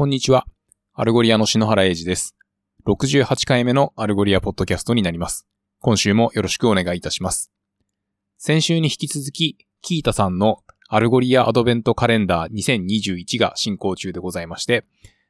こんにちは。アルゴリアの篠原英二です。68回目のアルゴリアポッドキャストになります。今週もよろしくお願いいたします。先週に引き続き、 Qiita さんのアルゴリアアドベントカレンダー2021が進行中でございまして、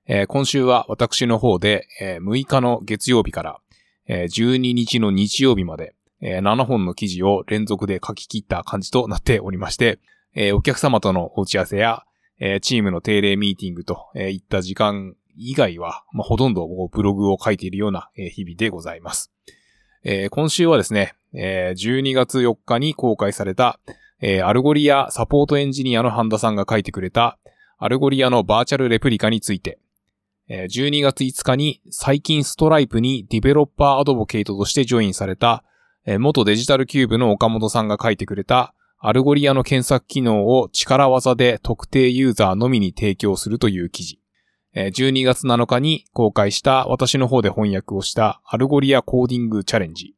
えー今週は私の方で、えー6日の月曜日から、えー12日の日曜日まで、えー7本の記事を連続で書き切った感じとなっておりまして、えーお客様とのお打ち合わせや、えーチームの定例ミーティングとえーいった時間以外は、まあ、ほとんどブログを書いているようなえー日々でございます。えー今週はですね、えー12月4日に公開された、えーアルゴリアサポートエンジニアの半田さんが書いてくれた、アルゴリアのバーチャルレプリカについて、えー12月5日に最近ストライプに Developer Advocate としてジョインされた、えー元デジタルキューブの岡本さんが書いてくれた、 Algolia の検索機能を力技で特定ユーザーのみに提供するという記事。12月7日に公開した私の方で翻訳をした Algolia Coding Challenge。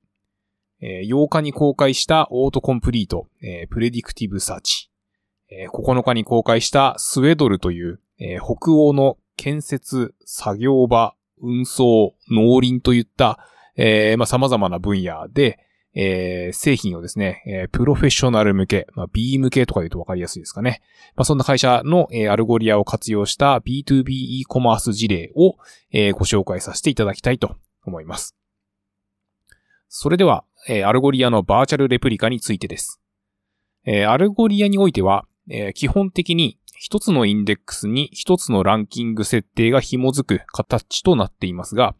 8日に公開したオートコンプリート、 Predictive Search。9日に公開した Swedol という、北欧の建設、作業場、運送、農林といった、えーまあ、様々な分野で、えー製品をですね、えープロフェッショナル向け、まあ、B 向けとか言うとわかりやすいですかね。まあ、そんな会社の、えー Algolia を活用した B2B e コマース事例を、えーご紹介させていただきたいと思います。それでは、えー Algolia の Virtual Replica についてです。えー Algolia においては、えー基本的に一つのインデックスに一つのランキング設定が紐づく形となっていますが、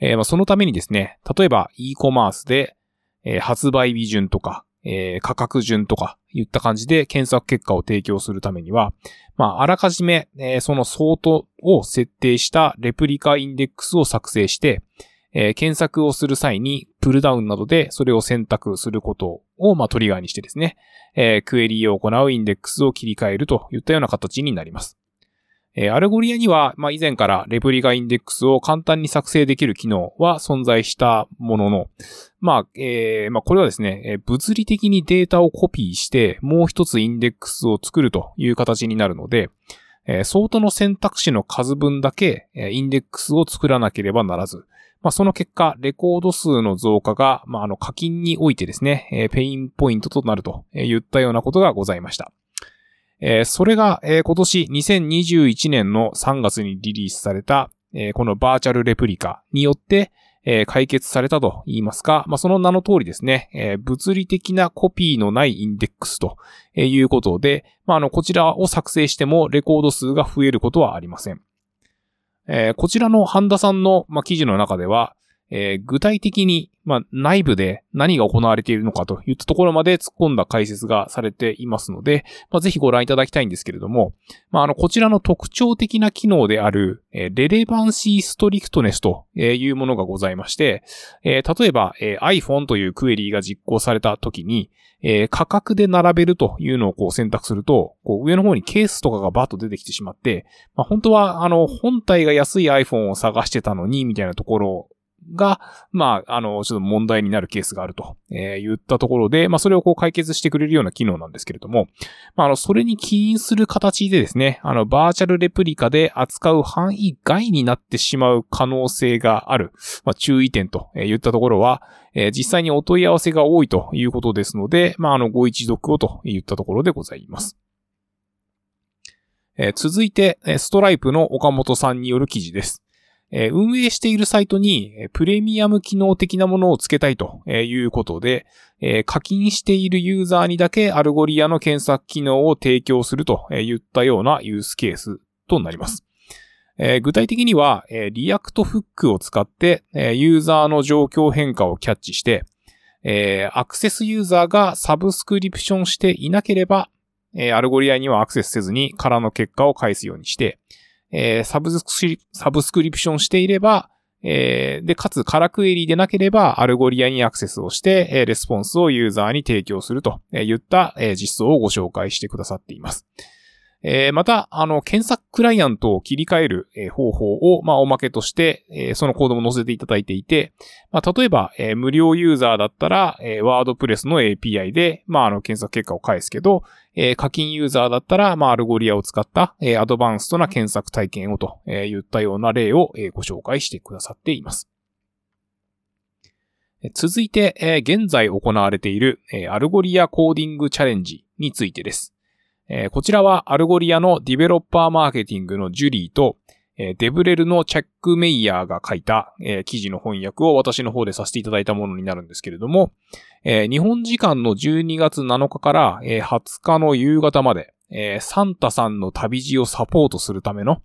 えーまあそのためにですね、例えば e コマースで、えー発売日順とか、えー価格順とかいった感じで検索結果を提供するためには、まあ、あらかじめ、えーそのソートを設定したレプリカインデックスを作成して、えー検索をする際にプルダウンなどでそれを選択することを、まあ、トリガーにしてですね、えークエリーを行うインデックスを切り替えるといったような形になります。えー Algolia には、まあ、以前からレプリカインデックスを簡単に作成できる機能は存在したものの、まあ、えーまあ、これはですね、え物理的にデータをコピーして、もう一つインデックスを作るという形になるので、えーソートの選択肢の数分だけ、えインデックスを作らなければならず、まあ、その結果、レコード数の増加が、まあ、あの、課金においてですね、えーペインポイントとなるといったようなことがございました。えーそれが、えー今年2021年の3月にリリースされた、えーこのバーチャルレプリカによって、えー解決されたと言いますか、まあ、その名の通りですね、えー物理的なコピーのないインデックスということで、まあ、あの、こちらを作成してもレコード数が増えることはありません。えーこちらの半田さんの、まあ、記事の中では、えー具体的に、まあ、内部で何が行われているのかといったところまで突っ込んだ解説がされていますので、まあ、ぜひご覧いただきたいんですけれども、まあ、あの、こちらの特徴的な機能である、えーレレバンシーストリクトネスというものがございまして、えー例えば、え iPhone というクエリーが実行された時に、え価格で並べるというのをこう選択すると、こう上の方にケースとかがバッと出てきてしまって、まあ、本当はあの本体が安い iPhone を探してたのに、みたいなところが、まあ、あの、ちょっと問題になるケースがあると、えー言ったところで、まあ、それをこう解決してくれるような機能なんですけれども、まあ、あの、それに起因する形でですね、あの、バーチャルレプリカで扱う範囲外になってしまう可能性がある、まあ、注意点とえ言ったところは、えー実際にお問い合わせが多いということですので、まあ、あの、ご一読をと言ったところでございます。えー続いて、ストライプの岡本さんによる記事です。運営しているサイトに、プレミアム機能的なものを付けたいということで、課金しているユーザーにだけ Algolia の検索機能を提供するとえー言ったようなユースケースとなります。具体的には、 React Hook を使って、ユーザーの状況変化をキャッチして、アクセスユーザーがサブスクリプションしていなければ、 Algolia にはアクセスせずに空の結果を返すようにして、えーサブスクリサブスクリプションしていれば、えーで、かつ、空クエリでなければ、 Algolia にアクセスをして、えーレスポンスをユーザーに提供するといった、えー実装をご紹介してくださっています。えー、また、あの、検索クライアントを切り替える、えー、方法を、まあ、おまけとして、えー、そのコードも載せていただいていて、まあ、例えば、えー、無料ユーザーだったら、えー、 WordPress の API で、まあ、あの、検索結果を返すけど、えー、課金ユーザーだったら、まあ、 Algolia を使った、えー、 advanced な検索体験をと、えー、言ったような例を、えー、ご紹介してくださっています。続いて、えー、現在行われている、えー、 Algolia Coding Challenge についてです。えー、こちらは Algolia の Developer Marketing のジュリーと、え、デブレルのチャック・メイヤーが書いた、え、記事の翻訳を私の方でさせていただいたものになるんですけれども、え、日本時間の12月7日から、えー、20日の夕方まで、え、サンタさんの旅路をサポートするための、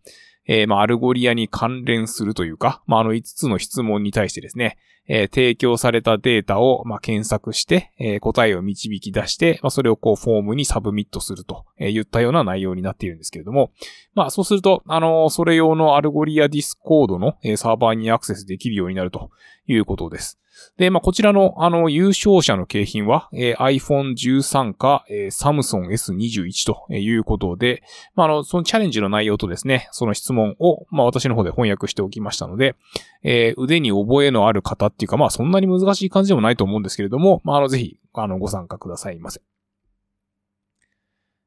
えー、まあ、 Algolia に関連するというか、まあ、あの5つの質問に対してですね、えー、提供されたデータを、まあ、検索して、えー、答えを導き出して、まあ、それをこうフォームにサブミットすると、えー、言ったような内容になっているんですけれども、まあ、そうすると、あのそれ用の Algolia Discord の、えー、サーバーにアクセスできるようになるということです。で、まあ、こちらの、あの、優勝者の景品は、えー、iPhone 13か、えー、Samsung S21 ということで、まあ、あの、そのチャレンジの内容とですね、その質問を、まあ、私の方で翻訳しておきましたので、えー、腕に覚えのある方っていうか、まあ、そんなに難しい感じでもないと思うんですけれども、まあ、あの、ぜひ、あの、ご参加くださいませ。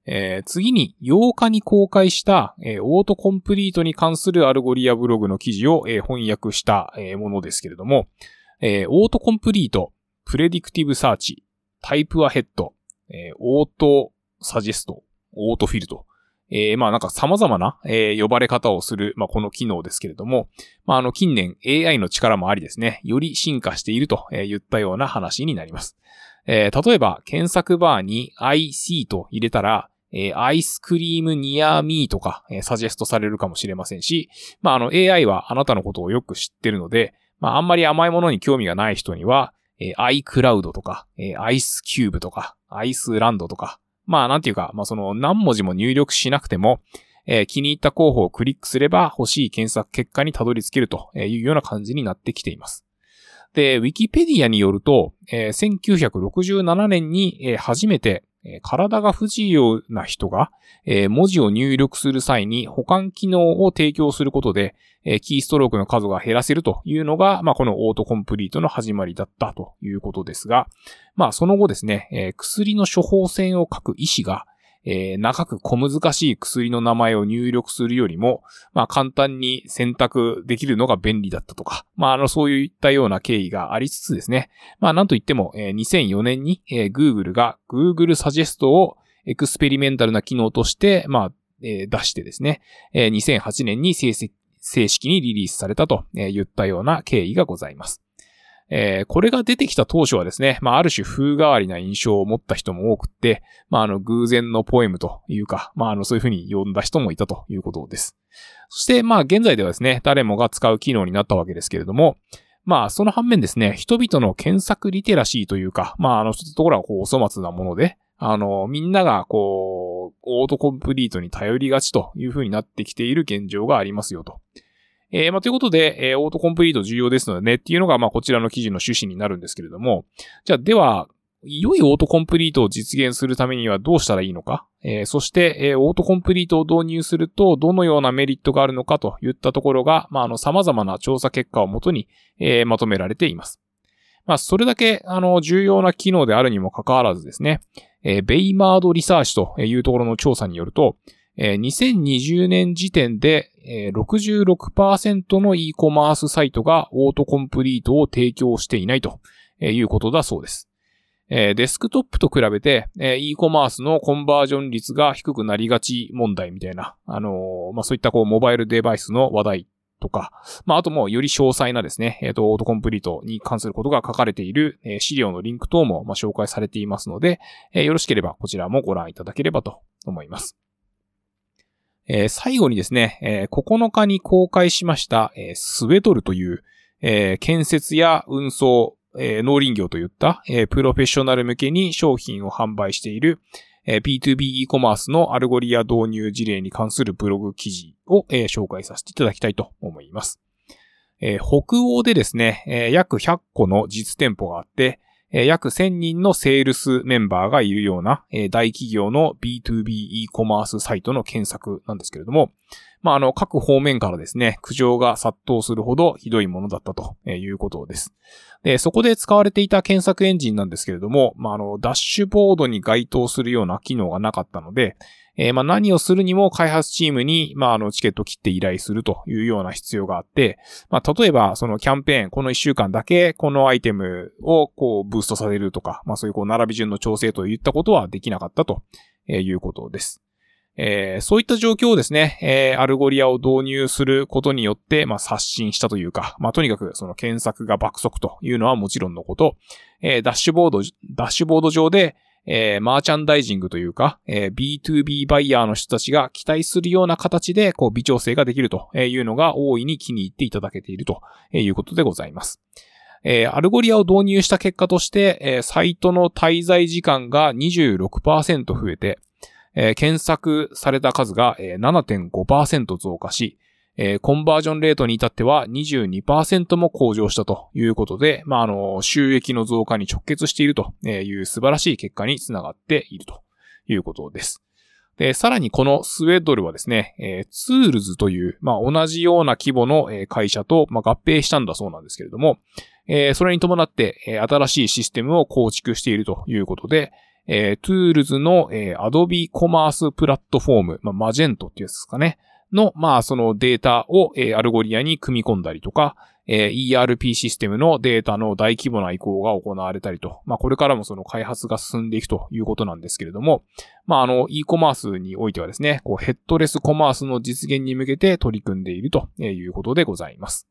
えー、次に8日に公開した、えー、オートコンプリートに関する Algolia ブログの記事を、えー、翻訳した、えー、ものですけれども、えー、オートコンプリート、 Predictive Search、Typeahead、えー、 Autosuggest、 Autofill と。えー、まあなんか様々な、えー、呼ばれ方をする、まあこの機能ですけれども、まああの近年 AI の力もありですね、より進化していると言ったような話になります。えー、例えば検索バーに IC と入れたら、えー、アイスクリームニアミーとか、えー、サジェストされるかもしれませんし、まああの AI はあなたのことをよく知ってるので、まあ、あんまり甘いものに興味がない人には、えー、iCloud とか、えー、IceCube とか、iceLand とか、まあ、なんていうか、まあ、その何文字も入力しなくても、えー、気に入った候補をクリックすれば欲しい検索結果にたどり着けるというような感じになってきています。で、Wikipedia によると、えー、1967年に、えー、初めてえ体が不自由な人が、え文字を入力する際に保管機能を提供することで、えキーストロークの数が減らせるというのが、まあ、このオートコンプリートの始まりだったということですが、まあ、その後ですね、え薬の処方箋を書く医師が、えー、長く小難しい薬の名前を入力するよりも、まあ簡単に選択できるのが便利だったとか、まああのそういったような経緯がありつつですね、まあなんといっても、えー、2004年に、えー、Google が Google Suggest をエクスペリメンタルな機能として、まあ、えー、出してですね、えー、2008年に正式にリリースされたと言ったような経緯がございます。えー、これが出てきた当初はですね、まあ、ある種風変わりな印象を持った人も多くって、まあ、あの、偶然のポエムというか、まあ、あの、そういうふうに呼んだ人もいたということです。そして、まあ、現在ではですね、誰もが使う機能になったわけですけれども、まあ、その反面ですね、人々の検索リテラシーというか、まあ、あの、ところはこう、お粗末なもので、あの、みんながこう、オートコンプリートに頼りがちというふうになってきている現状がありますよと。えー、まあ、ということで、えー、オートコンプリート重要ですのでねっていうのが、まあ、こちらの記事の趣旨になるんですけれども、じゃあ、では、良いオートコンプリートを実現するためにはどうしたらいいのか、えー、そして、えー、オートコンプリートを導入するとどのようなメリットがあるのかといったところが、まあ、あの、様々な調査結果をもとに、えー、まとめられています。まあ、それだけ、あの、重要な機能であるにもかかわらずですね、えー、ベイマードリサーチというところの調査によると、えー、2020年時点で、え、66%の e コマースサイトがオートコンプリートを提供していないということだそうです。え、デスクトップと比べて、えー、e コマースのコンバージョン率が低くなりがち問題みたいな、あの、まあ、そういったこう、モバイルデバイスの話題とか、まあ、あともより詳細なですね、えっ、と、オートコンプリートに関することが書かれている、え、資料のリンク等も、ま、紹介されていますので、え、よろしければこちらもご覧いただければと思います。えー、最後にですね、えー、9日に公開しました、えー、スウェドルという、え建設や運送、え農林業といった、えプロフェッショナル向けに商品を販売している、え B2B e コマースの Algolia 導入事例に関するブログ記事を、え紹介させていただきたいと思います。え北欧でですね、え約100個の実店舗があって、約1000人のセールスメンバーがいるような、大企業の B2B e コマースサイトの検索なんですけれども、まあ、あの、各方面からですね、苦情が殺到するほどひどいものだったということです。で、そこで使われていた検索エンジンなんですけれども、まあ、あの、ダッシュボードに該当するような機能がなかったので、えー、まあ、何をするにも開発チームに、まあ、あの、チケット切って依頼するというような必要があって、まあ、例えば、そのキャンペーン、この1週間だけ、このアイテムを、こう、ブーストされるとか、まあ、そういう、こう、並び順の調整といったことはできなかったということです。えー、そういった状況をですね、えー、 Algolia を導入することによって、まあ、刷新したというか、まあ、とにかくその検索が爆速というのはもちろんのこと、えー、ダッシュボード、ダッシュボード上で、えー、マーチャンダイジングというか、えー、B2B バイヤーの人たちが期待するような形で、こう、微調整ができるというのが大いに気に入っていただけているということでございます。えー、 Algolia を導入した結果として、えー、サイトの滞在時間が26%増えて、えー、検索された数が、えー、7.5%増加し、えー、コンバージョンレートに至っては22%も向上したということで、まあ、あの、収益の増加に直結しているという素晴らしい結果につながっているということです。で、さらにこの Swedol はですね、えー、 TOOLS という、まあ、同じような規模の会社と、まあ、合併したんだそうなんですけれども、えー、それに伴って、え、新しいシステムを構築しているということで、えー、Tools の、えー、Adobe Commerce プラットフォーム、まあ、 Magento っていうやつですかね。の、まあ、そのデータを、えー、 Algolia に組み込んだりとか、えー、ERP システムのデータの大規模な移行が行われたりと、まあ、これからもその開発が進んでいくということなんですけれども、まあ、あの、e コマースにおいてはですね、こう、ヘッドレスコマースの実現に向けて取り組んでいるということでございます。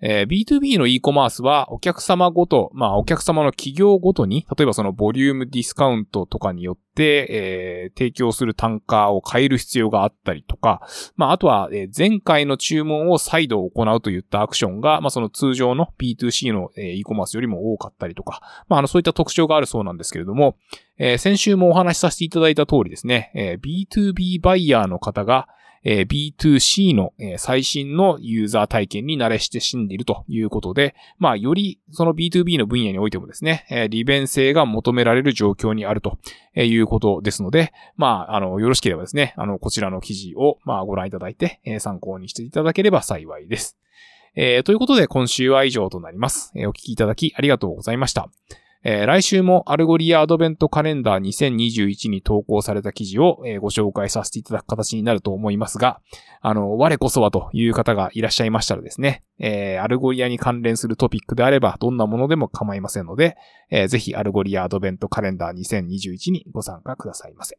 えー、B2B の e コマースはお客様ごと、まあお客様の企業ごとに、例えばそのボリュームディスカウントとかによって、えー、提供する単価を変える必要があったりとか、まああとは、えー、前回の注文を再度行うといったアクションが、まあその通常の B2C の、えー、e コマースよりも多かったりとか、まああのそういった特徴があるそうなんですけれども、えー、先週もお話しさせていただいた通りですね、えー、B2B バイヤーの方が、えー、B2C の、えー、最新のユーザー体験に慣れして死んでいるということで、まあ、よりその B2B の分野においてもですね、えー、利便性が求められる状況にあるということですので、まあ、あの、よろしければですね、あの、こちらの記事を、まあ、ご覧いただいて、えー、参考にしていただければ幸いです。えー、ということで、今週は以上となります。えー、お聞きいただきありがとうございました。えー、来週も Algolia アドベントカレンダー2021に投稿された記事を、えー、ご紹介させていただく形になると思いますが、あの、我こそはという方がいらっしゃいましたらですね、えー、 Algolia に関連するトピックであれば、どんなものでも構いませんので、えー、ぜひアルゴリアアドベントカレンダー2021にご参加くださいませ。